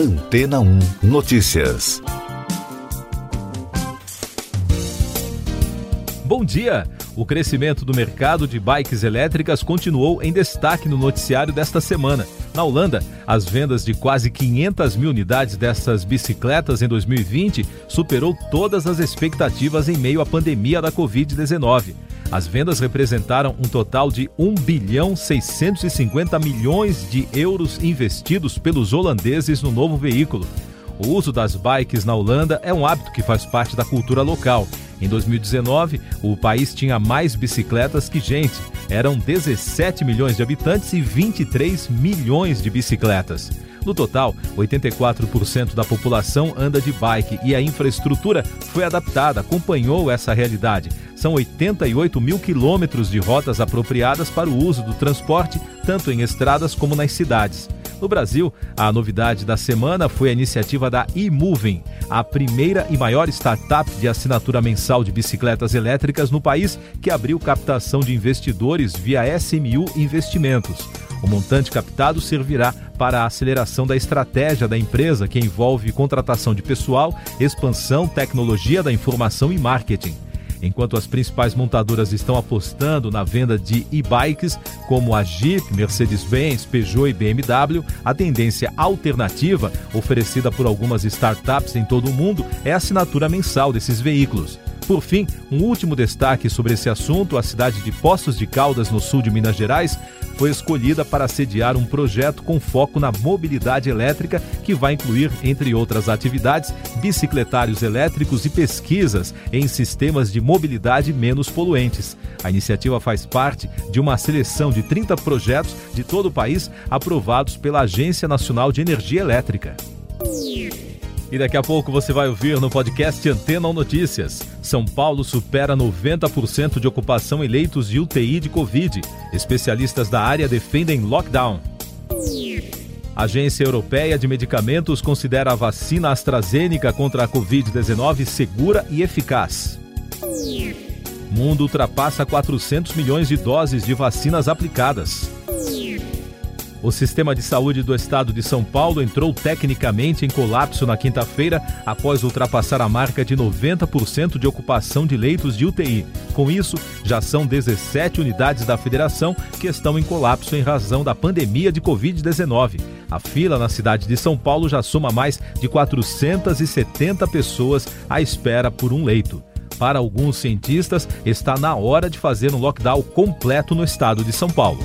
Antena 1 Notícias. Bom dia! O crescimento do mercado de bikes elétricas continuou em destaque no noticiário desta semana. Na Holanda, as vendas de quase 500 mil unidades dessas bicicletas em 2020 superou todas as expectativas em meio à pandemia da Covid-19. As vendas representaram um total de 1 bilhão 650 milhões de euros investidos pelos holandeses no novo veículo. O uso das bikes na Holanda é um hábito que faz parte da cultura local. Em 2019, o país tinha mais bicicletas que gente. Eram 17 milhões de habitantes e 23 milhões de bicicletas. No total, 84% da população anda de bike e a infraestrutura foi adaptada, acompanhou essa realidade. São 88 mil quilômetros de rotas apropriadas para o uso do transporte, tanto em estradas como nas cidades. No Brasil, a novidade da semana foi a iniciativa da eMoving, a primeira e maior startup de assinatura mensal de bicicletas elétricas no país, que abriu captação de investidores via SMU Investimentos. O montante captado servirá para a aceleração da estratégia da empresa, que envolve contratação de pessoal, expansão, tecnologia da informação e marketing. Enquanto as principais montadoras estão apostando na venda de e-bikes, como a Jeep, Mercedes-Benz, Peugeot e BMW, a tendência alternativa, oferecida por algumas startups em todo o mundo, é a assinatura mensal desses veículos. Por fim, um último destaque sobre esse assunto: a cidade de Poços de Caldas, no sul de Minas Gerais, foi escolhida para sediar um projeto com foco na mobilidade elétrica, que vai incluir, entre outras atividades, bicicletários elétricos e pesquisas em sistemas de mobilidade menos poluentes. A iniciativa faz parte de uma seleção de 30 projetos de todo o país aprovados pela Agência Nacional de Energia Elétrica. E daqui a pouco você vai ouvir no podcast Antena ou Notícias. São Paulo supera 90% de ocupação em leitos de UTI de Covid. Especialistas da área defendem lockdown. A Agência Europeia de Medicamentos considera a vacina AstraZeneca contra a Covid-19 segura e eficaz. Mundo ultrapassa 400 milhões de doses de vacinas aplicadas. O sistema de saúde do estado de São Paulo entrou tecnicamente em colapso na quinta-feira após ultrapassar a marca de 90% de ocupação de leitos de UTI. Com isso, já são 17 unidades da federação que estão em colapso em razão da pandemia de Covid-19. A fila na cidade de São Paulo já soma mais de 470 pessoas à espera por um leito. Para alguns cientistas, está na hora de fazer um lockdown completo no estado de São Paulo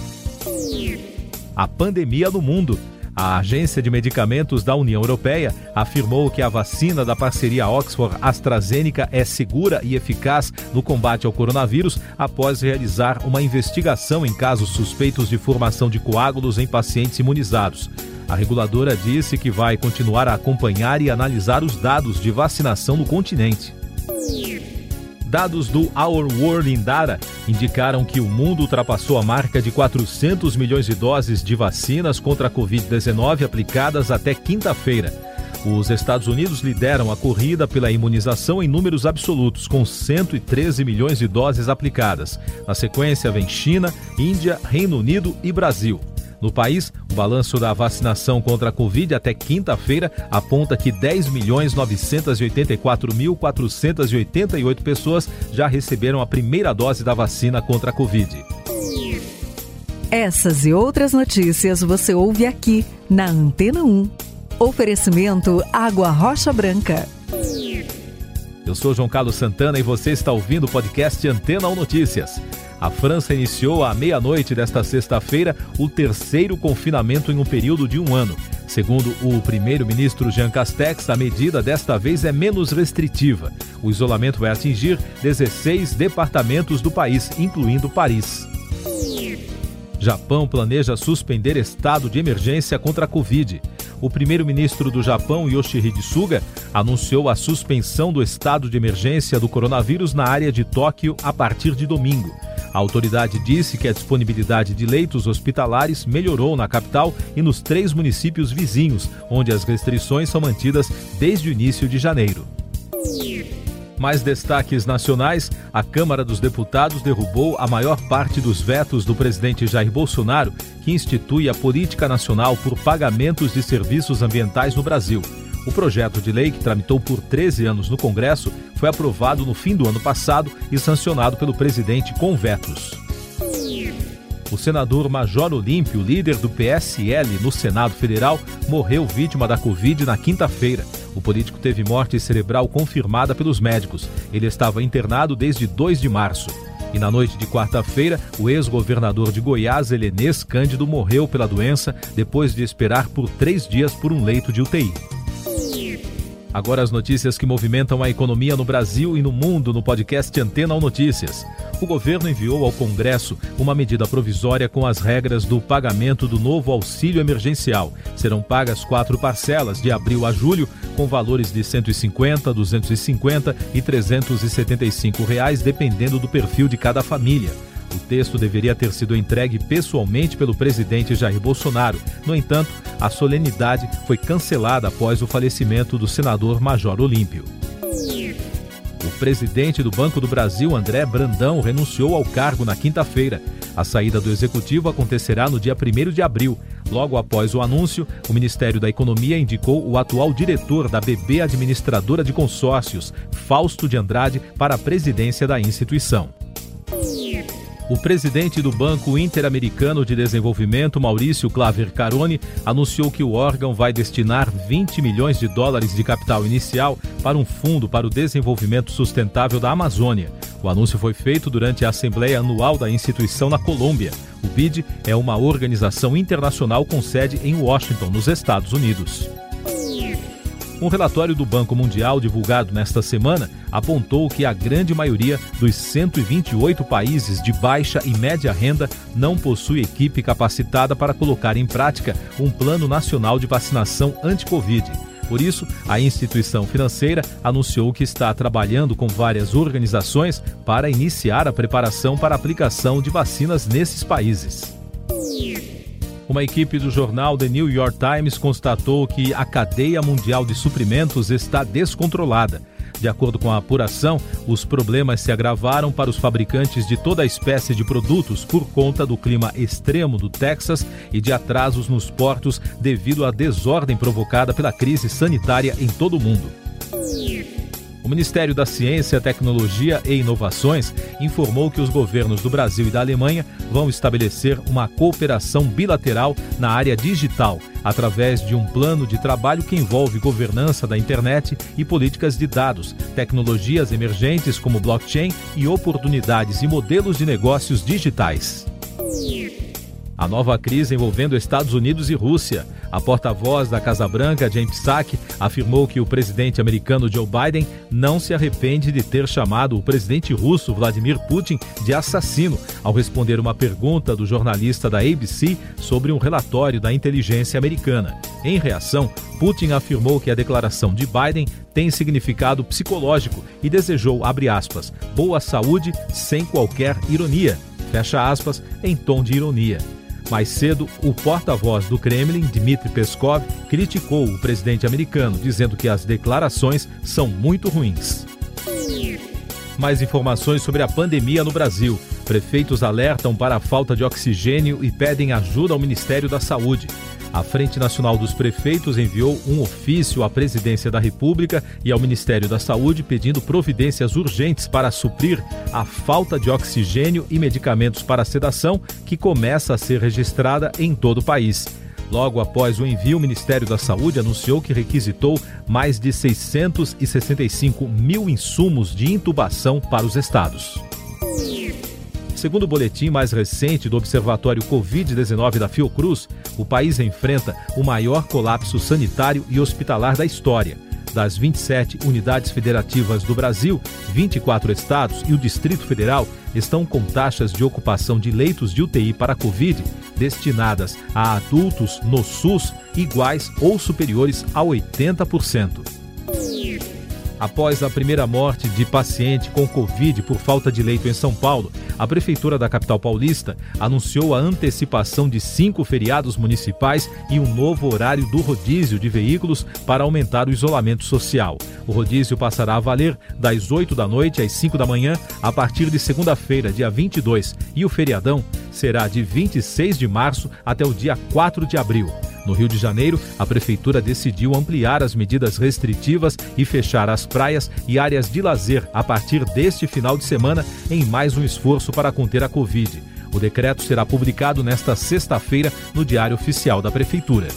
a pandemia no mundo. A Agência de Medicamentos da União Europeia afirmou que a vacina da parceria Oxford-AstraZeneca é segura e eficaz no combate ao coronavírus após realizar uma investigação em casos suspeitos de formação de coágulos em pacientes imunizados. A reguladora disse que vai continuar a acompanhar e analisar os dados de vacinação no continente. Dados do Our World in Data indicaram que o mundo ultrapassou a marca de 400 milhões de doses de vacinas contra a Covid-19 aplicadas até quinta-feira. Os Estados Unidos lideram a corrida pela imunização em números absolutos, com 113 milhões de doses aplicadas. Na sequência, vem China, Índia, Reino Unido e Brasil. No país, o balanço da vacinação contra a Covid até quinta-feira aponta que 10.984.488 pessoas já receberam a primeira dose da vacina contra a Covid. Essas e outras notícias você ouve aqui na Antena 1. Oferecimento Água Rocha Branca. Eu sou João Carlos Santana e você está ouvindo o podcast Antena 1 Notícias. A França iniciou à meia-noite desta sexta-feira o terceiro confinamento em um período de um ano. Segundo o primeiro-ministro Jean Castex, a medida desta vez é menos restritiva. O isolamento vai atingir 16 departamentos do país, incluindo Paris. Japão planeja suspender estado de emergência contra a Covid. O primeiro-ministro do Japão, Yoshihide Suga, anunciou a suspensão do estado de emergência do coronavírus na área de Tóquio a partir de domingo. A autoridade disse que a disponibilidade de leitos hospitalares melhorou na capital e nos três municípios vizinhos, onde as restrições são mantidas desde o início de janeiro. Mais destaques nacionais: a Câmara dos Deputados derrubou a maior parte dos vetos do presidente Jair Bolsonaro, que institui a política nacional por pagamentos de serviços ambientais no Brasil. O projeto de lei, que tramitou por 13 anos no Congresso, foi aprovado no fim do ano passado e sancionado pelo presidente com vetos. O senador Major Olímpio, líder do PSL no Senado Federal, morreu vítima da Covid na quinta-feira. O político teve morte cerebral confirmada pelos médicos. Ele estava internado desde 2 de março. E na noite de quarta-feira, o ex-governador de Goiás, Helenês Cândido, morreu pela doença depois de esperar por três dias por um leito de UTI. Agora as notícias que movimentam a economia no Brasil e no mundo no podcast Antena ou Notícias. O governo enviou ao Congresso uma medida provisória com as regras do pagamento do novo auxílio emergencial. Serão pagas quatro parcelas de abril a julho, com valores de R$ 150, 250 e 375 reais, dependendo do perfil de cada família. O texto deveria ter sido entregue pessoalmente pelo presidente Jair Bolsonaro. No entanto, a solenidade foi cancelada após o falecimento do senador Major Olímpio. O presidente do Banco do Brasil, André Brandão, renunciou ao cargo na quinta-feira. A saída do executivo acontecerá no dia 1 de abril. Logo após o anúncio, o Ministério da Economia indicou o atual diretor da BB Administradora de Consórcios, Fausto de Andrade, para a presidência da instituição. O presidente do Banco Interamericano de Desenvolvimento, Maurício Claver Carone, anunciou que o órgão vai destinar 20 milhões de dólares de capital inicial para um fundo para o desenvolvimento sustentável da Amazônia. O anúncio foi feito durante a Assembleia Anual da instituição na Colômbia. O BID é uma organização internacional com sede em Washington, nos Estados Unidos. Um relatório do Banco Mundial divulgado nesta semana apontou que a grande maioria dos 128 países de baixa e média renda não possui equipe capacitada para colocar em prática um plano nacional de vacinação anti-Covid. Por isso, a instituição financeira anunciou que está trabalhando com várias organizações para iniciar a preparação para a aplicação de vacinas nesses países. Uma equipe do jornal The New York Times constatou que a cadeia mundial de suprimentos está descontrolada. De acordo com a apuração, os problemas se agravaram para os fabricantes de toda a espécie de produtos por conta do clima extremo do Texas e de atrasos nos portos devido à desordem provocada pela crise sanitária em todo o mundo. O Ministério da Ciência, Tecnologia e Inovações informou que os governos do Brasil e da Alemanha vão estabelecer uma cooperação bilateral na área digital, através de um plano de trabalho que envolve governança da internet e políticas de dados, tecnologias emergentes como blockchain e oportunidades e modelos de negócios digitais. A nova crise envolvendo Estados Unidos e Rússia. A porta-voz da Casa Branca, James Psaki, afirmou que o presidente americano Joe Biden não se arrepende de ter chamado o presidente russo Vladimir Putin de assassino ao responder uma pergunta do jornalista da ABC sobre um relatório da inteligência americana. Em reação, Putin afirmou que a declaração de Biden tem significado psicológico e desejou, abre aspas, boa saúde sem qualquer ironia, fecha aspas, em tom de ironia. Mais cedo, o porta-voz do Kremlin, Dmitry Peskov, criticou o presidente americano, dizendo que as declarações são muito ruins. Mais informações sobre a pandemia no Brasil. Prefeitos alertam para a falta de oxigênio e pedem ajuda ao Ministério da Saúde. A Frente Nacional dos Prefeitos enviou um ofício à Presidência da República e ao Ministério da Saúde pedindo providências urgentes para suprir a falta de oxigênio e medicamentos para sedação que começa a ser registrada em todo o país. Logo após o envio, o Ministério da Saúde anunciou que requisitou mais de 665 mil insumos de intubação para os estados. Segundo o boletim mais recente do Observatório Covid-19 da Fiocruz, o país enfrenta o maior colapso sanitário e hospitalar da história. Das 27 unidades federativas do Brasil, 24 estados e o Distrito Federal estão com taxas de ocupação de leitos de UTI para a Covid destinadas a adultos no SUS iguais ou superiores a 80%. Após a primeira morte de paciente com Covid por falta de leito em São Paulo, a Prefeitura da capital paulista anunciou a antecipação de cinco feriados municipais e um novo horário do rodízio de veículos para aumentar o isolamento social. O rodízio passará a valer das 8 da noite às 5 da manhã a partir de segunda-feira, dia 22, e o feriadão será de 26 de março até o dia 4 de abril. No Rio de Janeiro, a prefeitura decidiu ampliar as medidas restritivas e fechar as praias e áreas de lazer a partir deste final de semana em mais um esforço para conter a Covid. O decreto será publicado nesta sexta-feira no Diário Oficial da Prefeitura.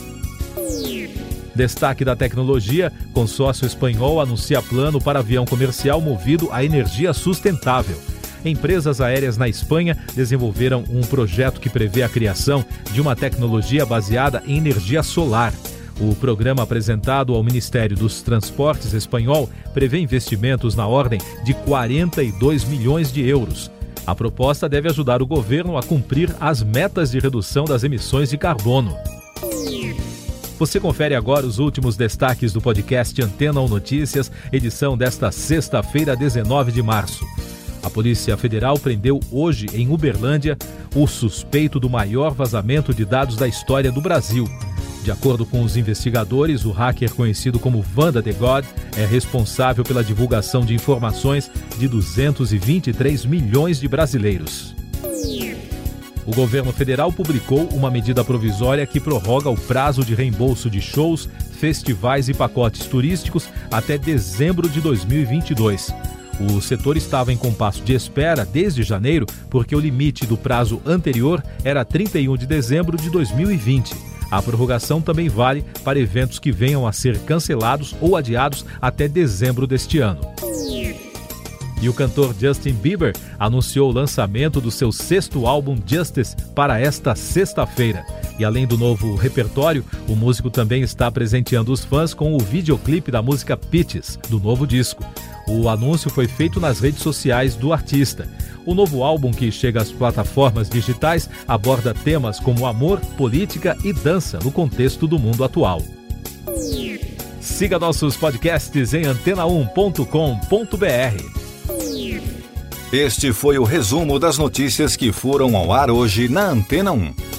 Destaque da tecnologia: consórcio espanhol anuncia plano para avião comercial movido a energia sustentável empresas aéreas na Espanha desenvolveram um projeto que prevê a criação de uma tecnologia baseada em energia solar. O programa apresentado ao Ministério dos Transportes espanhol prevê investimentos na ordem de 42 milhões de euros. A proposta deve ajudar o governo a cumprir as metas de redução das emissões de carbono. Você confere agora os últimos destaques do podcast Antena ou Notícias, edição desta sexta-feira, 19 de março. A Polícia Federal prendeu hoje, em Uberlândia, o suspeito do maior vazamento de dados da história do Brasil. De acordo com os investigadores, o hacker conhecido como Vanda The God é responsável pela divulgação de informações de 223 milhões de brasileiros. O governo federal publicou uma medida provisória que prorroga o prazo de reembolso de shows, festivais e pacotes turísticos até dezembro de 2022. O setor estava em compasso de espera desde janeiro, porque o limite do prazo anterior era 31 de dezembro de 2020. A prorrogação também vale para eventos que venham a ser cancelados ou adiados até dezembro deste ano. E o cantor Justin Bieber anunciou o lançamento do seu sexto álbum Justice para esta sexta-feira. E além do novo repertório, o músico também está presenteando os fãs com o videoclipe da música Pitches, do novo disco. O anúncio foi feito nas redes sociais do artista. O novo álbum, que chega às plataformas digitais, aborda temas como amor, política e dança no contexto do mundo atual. Siga nossos podcasts em antena1.com.br. Este foi o resumo das notícias que foram ao ar hoje na Antena 1.